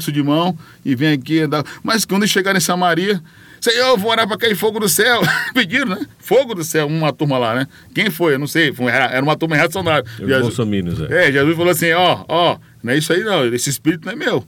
isso de mão e vem aqui andar. Mas quando chegar em Samaria, Senhor, vou orar para cair fogo do céu. Pediram, né? Fogo do céu, uma turma lá, né? Quem foi? Eu não sei. Foi, era, uma turma reacionária. Jesus, é. é, Jesus falou assim: ó, ó, não é isso aí não, esse espírito não é meu.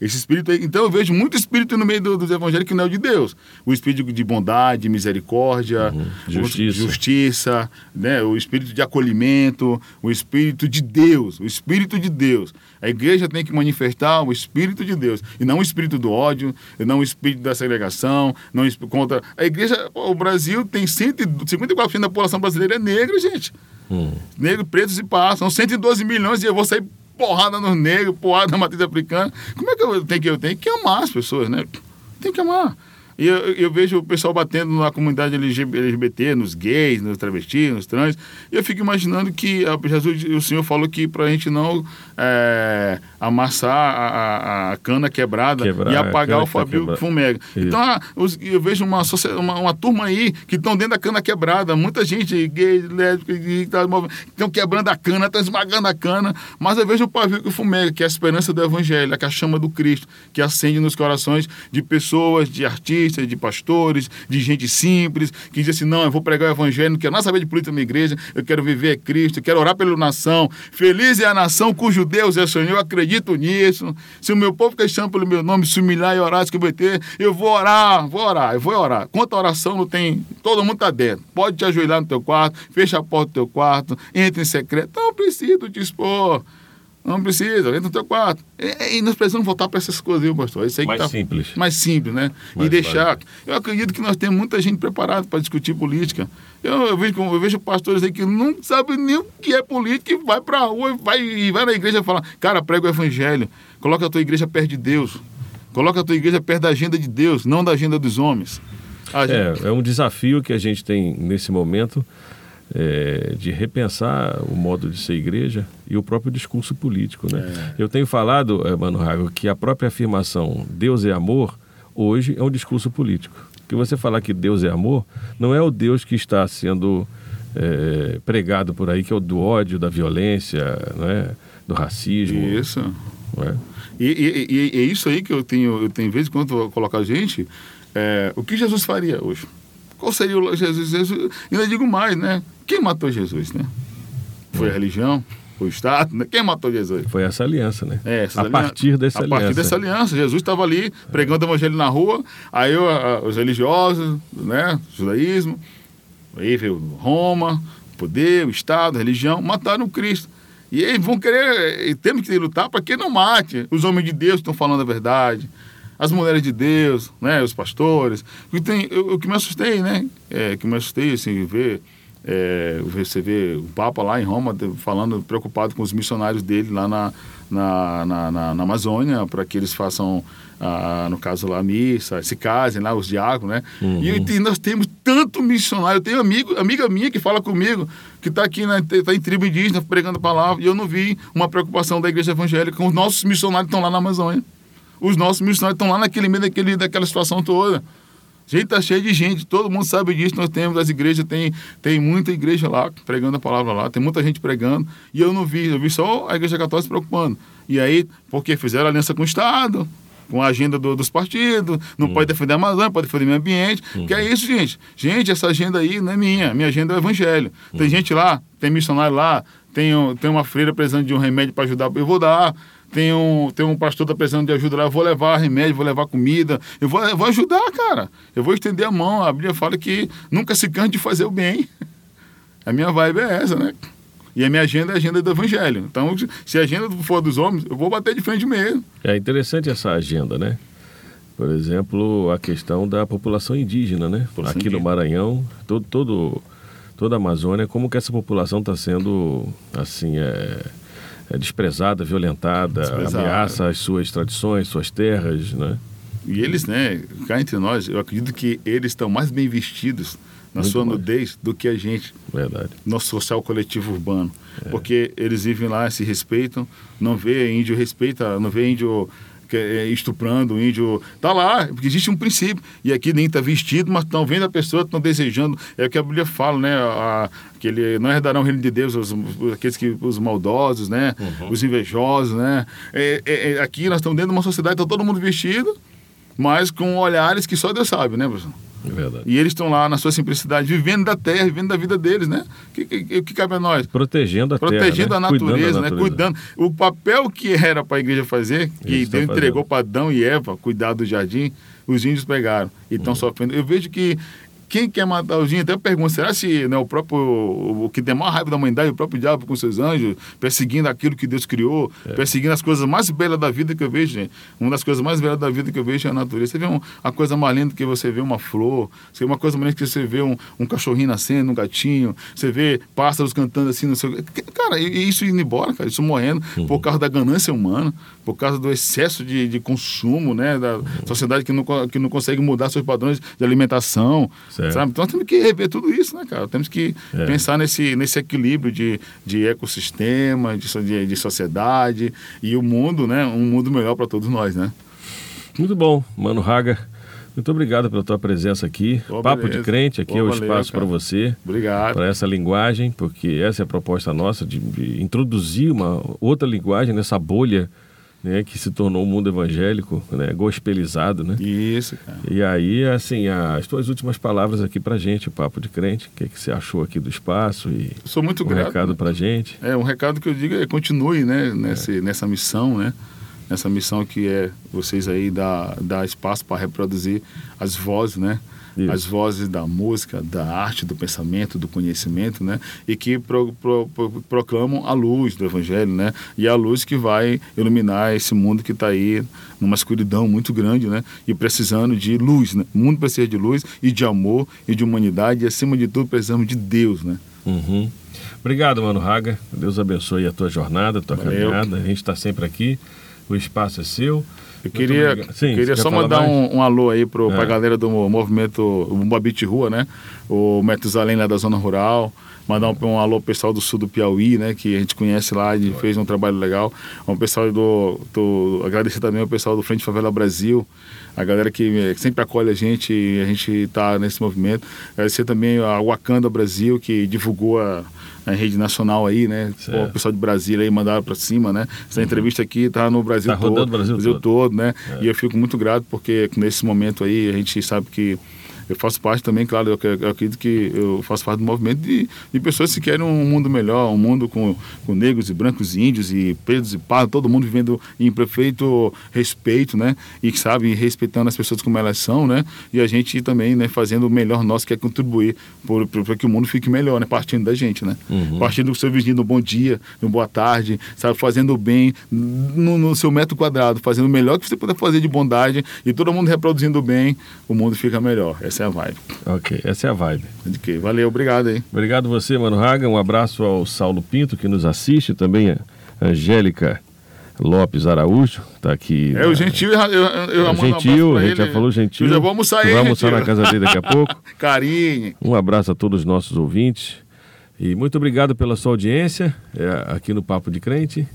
Esse espírito aí, então eu vejo muito espírito no meio do- dos evangélicos que não é o de Deus. O espírito de bondade, de misericórdia, o- Justiça. justiça, né? o espírito de acolhimento, o espírito de Deus, o espírito de Deus. A igreja tem que manifestar o espírito de Deus e não o espírito do ódio, e não o espírito da segregação, não contra. A igreja, o Brasil tem 154% da população brasileira é negra, gente. Hum. Negros, pretos e pardos. São 112 milhões e eu vou sair porrada nos negros, porrada na matriz africana. Como é que eu tenho que, eu tenho que amar as pessoas, né? Tem que amar. E eu, eu vejo o pessoal batendo na comunidade LGBT, nos gays, nos travestis, nos trans. E eu fico imaginando que a, Jesus, o Senhor falou que para a gente não é, amassar a, a- a cana quebrada Quebrar e a apagar o tá. Fabio Fumega. Isso. Então, ah, os- eu vejo uma, uma, uma turma aí que estão dentro da cana quebrada. Muita gente, gay, lésbica, que tá estão quebrando a cana, estão esmagando a cana. Mas eu vejo o pavio que fumega, que é a esperança do evangelho, que é a chama do Cristo, que acende nos corações de pessoas, de artistas, de pastores, de gente simples, que diz assim: não, eu vou pregar o evangelho, não quero nada saber de política na minha igreja, eu quero viver Cristo, eu quero orar pela nação. Feliz é a nação cujo Deus é Senhor, eu acredito nisso. Se o meu povo que chama pelo meu nome se humilhar e orar, se converter, eu vou orar, vou orar, eu vou orar. Quanto oração não tem, todo mundo está dentro. Pode te ajoelhar no teu quarto, fecha a porta do teu quarto, entre em secreto. Não preciso expor. Não precisa, entra no teu quarto. E, e nós precisamos voltar para essas coisas, viu, pastor? Isso aí Mais tá- simples. Mais simples, né? Mais e deixar. Eu acredito que nós temos muita gente preparada para discutir política. Eu, eu vejo, eu vejo pastores aí que não sabem nem o que é política e vai para a rua e vai, e vai na igreja e fala: cara, prega o evangelho, coloca a tua igreja perto de Deus. Coloca a tua igreja perto da agenda de Deus, não da agenda dos homens. A gente- É, é um desafio que a gente tem nesse momento é, de repensar o modo de ser igreja e o próprio discurso político. Né? Eu tenho falado, eh, Mano Rago, que a própria afirmação Deus é amor, hoje é um discurso político. Porque você falar que Deus é amor, não é o Deus que está sendo eh, pregado por aí, que é o do ódio, da violência, né? do racismo. Isso. é? E, e- e- é isso aí que eu tenho, eu tenho vezes quando vou colocar gente, é, o que Jesus faria hoje? Qual seria o Jesus? Jesus ainda digo mais, né? Quem matou Jesus, né? Foi a religião? Foi o Estado? Né? Quem matou Jesus? Foi essa aliança, né? É, a alian- partir dessa a aliança. partir dessa aliança. Jesus estava ali pregando o evangelho na rua, aí a- os religiosos, né? O judaísmo, aí veio Roma, o poder, o Estado, a religião, mataram o Cristo. E eles vão querer, e temos que lutar para que não mate. Os homens de Deus estão falando a verdade. As mulheres de Deus, né, os pastores. O que, tem, o, o que me assustei, né? É, que me assustei, assim, ver é, você vê o Papa lá em Roma falando, preocupado com os missionários dele lá na, na, na, na- na Amazônia, para que eles façam, ah, no caso lá, a missa, se casem lá, os diáconos, né? E, e nós temos tanto missionário. Eu tenho amigo, amiga minha que fala comigo, que está aqui na, tá em tribo indígena pregando a palavra, e eu não vi uma preocupação da igreja evangélica. Os nossos missionários estão lá na Amazônia. Os nossos missionários estão lá naquele meio daquele, daquela situação toda. Gente, tá cheio de gente, todo mundo sabe disso. Nós temos as igrejas, tem, tem muita igreja lá pregando a palavra lá, tem muita gente pregando. E eu não vi, eu vi só a igreja católica se preocupando. E aí, porque fizeram aliança com o Estado, com a agenda do- dos partidos, não pode defender a Amazônia, pode defender o meio ambiente. Que é isso, gente. Gente, essa agenda aí não é minha, minha agenda é o evangelho. Tem gente lá, tem missionário lá, tem, tem uma freira precisando de um remédio para ajudar, eu vou dar tem um, tem um pastor que está precisando de ajuda lá, eu vou levar remédio, vou levar comida, eu vou, eu vou ajudar, cara. Eu vou estender a mão. A Bíblia fala que nunca se canse de fazer o bem. A minha vibe é essa, né? E a minha agenda é a agenda do evangelho. Então, se a agenda for dos homens, eu vou bater de frente mesmo. É interessante essa agenda, né? Por exemplo, a questão da população indígena, né? População Aqui no. Maranhão, todo, todo, toda a Amazônia, como que essa população está sendo, assim, é, é desprezada, violentada, Desprezada. ameaça as suas tradições, suas terras, né? E eles, né, cá entre nós, eu acredito que eles estão mais bem vestidos na Muito sua mais. nudez do que a gente. Verdade. nosso social coletivo urbano. Porque eles vivem lá, se respeitam, não vê índio respeita, não vê índio que é, estuprando, índio. Tá lá, porque existe um princípio. E aqui nem tá vestido, mas estão vendo a pessoa, estão desejando. É o que a Bíblia fala, né? A, que ele não herdarão o reino de Deus os, aqueles que os maldosos, né? Os invejosos, né? É, é, é, aqui nós estamos dentro de uma sociedade, está todo mundo vestido. mas com olhares que só Deus sabe, né, professor? É verdade. E eles estão lá na sua simplicidade, vivendo da terra, vivendo da vida deles, né? O que, que, que cabe a nós? Protegendo a Protegendo terra, a né? Cuidando da natureza, né? Cuidando. O papel que era para a igreja fazer, que estão Deus entregou fazendo. para Adão e Eva, cuidar do jardim, os índios pegaram e Uhum. estão sofrendo. Eu vejo que quem quer matar os índios, até pergunta, será se né, o próprio, o que tem maior raiva da humanidade, o próprio diabo com seus anjos, perseguindo aquilo que Deus criou, É. perseguindo as coisas mais belas da vida que eu vejo, gente. Uma das coisas mais belas da vida que eu vejo é a natureza. Você vê um, a coisa mais linda que você vê uma flor, você vê uma coisa mais linda que você vê um, um cachorrinho nascendo, um gatinho, você vê pássaros cantando assim no seu... Cara, e isso indo embora, cara, isso morrendo por causa da ganância humana, por causa do excesso de, de consumo, né, da sociedade que não, que não consegue mudar seus padrões de alimentação, Certo. sabe? Então temos que rever tudo isso, né, cara? Temos que É. pensar nesse, nesse equilíbrio de, de ecossistema, de, de, de sociedade e o mundo, né? Um mundo melhor para todos nós, né? Muito bom, Mano Raga. Muito obrigado pela tua presença aqui. Ô, Papo beleza. de crente, aqui Ô, é o valeu, espaço para você, Obrigado. para essa linguagem, porque essa é a proposta nossa de, de introduzir uma outra linguagem nessa bolha né, que se tornou o mundo evangélico, né, gospelizado, né? Isso, cara. E aí, assim, as tuas últimas palavras aqui pra gente, o Papo de Crente, o que, que você achou aqui do espaço e Eu sou muito um grato. recado né? pra gente. É, um recado que eu digo é continue, né, nesse, nessa missão, né? Nessa missão que é vocês aí dar, dar espaço para reproduzir as vozes, né? Isso. As vozes da música, da arte, do pensamento, do conhecimento, né? E que pro- pro- pro- proclamam a luz do Evangelho, né? E a luz que vai iluminar esse mundo que está aí numa escuridão muito grande, né? E precisando de luz, né? O mundo precisa de luz e de amor e de humanidade e, acima de tudo, precisamos de Deus, né? Uhum. Obrigado, Mano Raga. Deus abençoe a tua jornada, a tua Valeu. caminhada. A gente está sempre aqui. O espaço é seu. Eu queria. Sim, queria só mandar um, um alô aí pro, pra É. galera do movimento Bumbabite Rua, né? O Metusalém lá da zona rural. Mandar um, um alô pessoal do sul do Piauí, né? Que a gente conhece lá e fez um trabalho legal. Um pessoal do, do. Agradecer também ao pessoal do Frente Favela Brasil. A galera que eh, sempre acolhe a gente e a gente está nesse movimento. Agradecer também a Wakanda Brasil, que divulgou a, a rede nacional aí, né? Pô, o pessoal de Brasília aí mandaram para cima, né? Essa entrevista aqui tá no Brasil Tá rodando todo. o Brasil todo. todo, né? E eu fico muito grato porque nesse momento aí a gente sabe que eu faço parte também, claro, eu, eu acredito que eu faço parte do movimento de, de pessoas que querem um mundo melhor, um mundo com, com negros e brancos e índios e pretos e pardos, todo mundo vivendo em perfeito respeito, né? E que sabe, respeitando as pessoas como elas são, né? E a gente também, né, fazendo o melhor nosso, que é contribuir para que o mundo fique melhor, né? Partindo da gente, né? Partindo do seu vizinho no bom dia, no boa tarde, sabe? Fazendo o bem no, no seu metro quadrado, fazendo o melhor que você puder fazer de bondade e todo mundo reproduzindo o bem, o mundo fica melhor. Essa é a vibe. Ok, essa é a vibe. De que? Valeu, obrigado aí. Obrigado você, Mano Raga. Um abraço ao Saulo Pinto, que nos assiste. Também a Angélica Lopes Araújo, está aqui. É o Gentil, eu, eu, eu É um gentil, pra a gente ele. já falou gentil. Eu já vou almoçar aí, vai almoçar Gentil. na casa dele daqui a pouco. Carinho. Um abraço a todos os nossos ouvintes. E muito obrigado pela sua audiência é, aqui no Papo de Crente.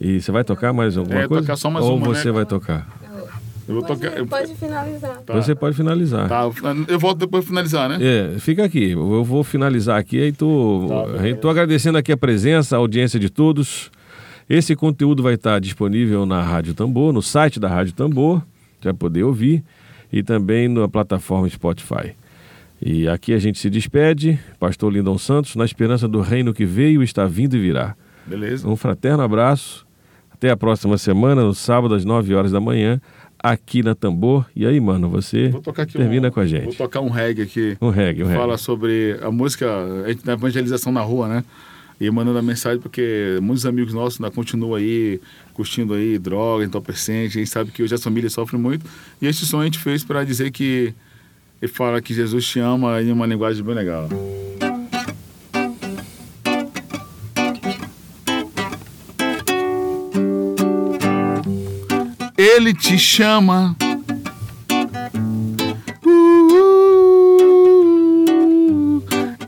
E você vai tocar mais alguma É, coisa? tocar só mais Ou uma, você né? vai tocar? Eu vou Pode, tocar. pode finalizar. Tá. Você pode finalizar. Tá, eu volto depois de finalizar, né? É, fica aqui. Eu vou finalizar aqui e tô, Tá, tô agradecendo aqui a presença, a audiência de todos. Esse conteúdo vai estar disponível na Rádio Tambor, no site da Rádio Tambor, você vai poder ouvir, e também na plataforma Spotify. E aqui a gente se despede, Pastor Lindon Santos, na esperança do reino que veio, está vindo e virá. Beleza. Um fraterno abraço. Até a próxima semana, no sábado, às 9 horas da manhã, aqui na Tambor. E aí, mano, você Vou tocar aqui termina um, com a Vou gente. tocar um reggae aqui. Um reggae, um reggae. Fala sobre a música, a gente- evangelização na rua, né? E mandando a mensagem porque muitos amigos nossos ainda continuam aí curtindo aí droga, entorpecente. A gente sabe que hoje as famílias sofrem muito. E esse som a gente fez para dizer que ele fala que Jesus te ama em uma linguagem bem legal. Ele te chama. Uh,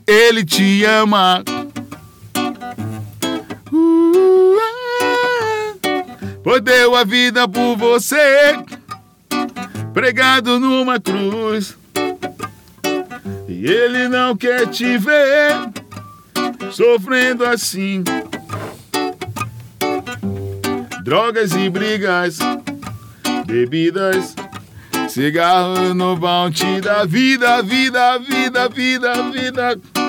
ele te ama. Uh, pois deu a vida por você, pregado numa cruz. E ele não quer te ver sofrendo assim. Drogas e brigas, bebidas Cigarro no bounty da vida, vida, vida, vida, vida.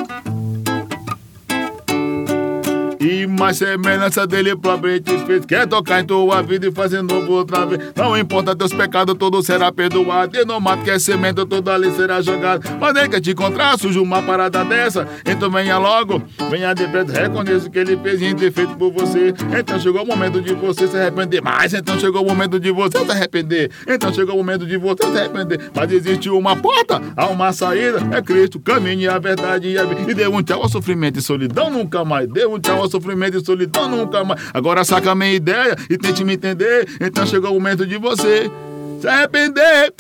E mais semelhança dele propriamente fez. Quer tocar em tua vida e fazer novo outra vez. Não importa teus pecados, tudo será perdoado. E no mato que é semente, tudo ali será jogado. Mas nem quer te encontrar, sujo uma parada dessa. Então venha logo, venha de perto. Reconheça o que ele fez em ter feito por você. Então chegou o momento de você se arrepender. Mas então chegou o momento de você se arrepender. Então chegou o momento de você se arrepender. Mas existe uma porta, há uma saída. É Cristo, caminho e a verdade e a vida. E dê um tchau ao sofrimento e solidão nunca mais. Dê um tchau ao sofrimento e solidão nunca mais. Agora saca a minha ideia e tente me entender. Então chegou o momento de você se arrepender.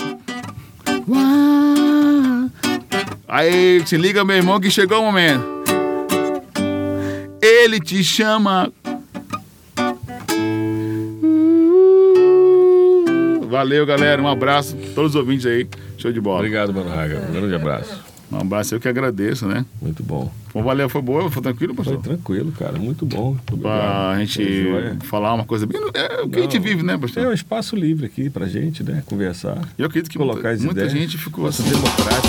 Aí, se liga, meu irmão, que chegou o momento. Ele te chama. Valeu, galera. Um abraço a todos os ouvintes aí. Show de bola. Obrigado, Mano Raga. Um grande abraço. Um abraço, eu que agradeço, né? Muito bom. Bom, valeu, foi boa, foi tranquilo, Foi pastor? tranquilo, cara. Muito bom. Pra obrigado. gente Foi joia. falar uma coisa bem. É o que a gente Não. vive, né, É pastor? um espaço livre aqui pra gente, né? Conversar. Eu acredito que colocar muita, muita gente ficou assim. democrático.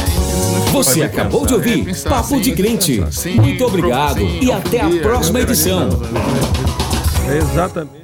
Você acabou de ouvir é, pensar Papo assim, de Crente. pensar assim, Muito obrigado sim, e até a próxima galera, edição. É exatamente.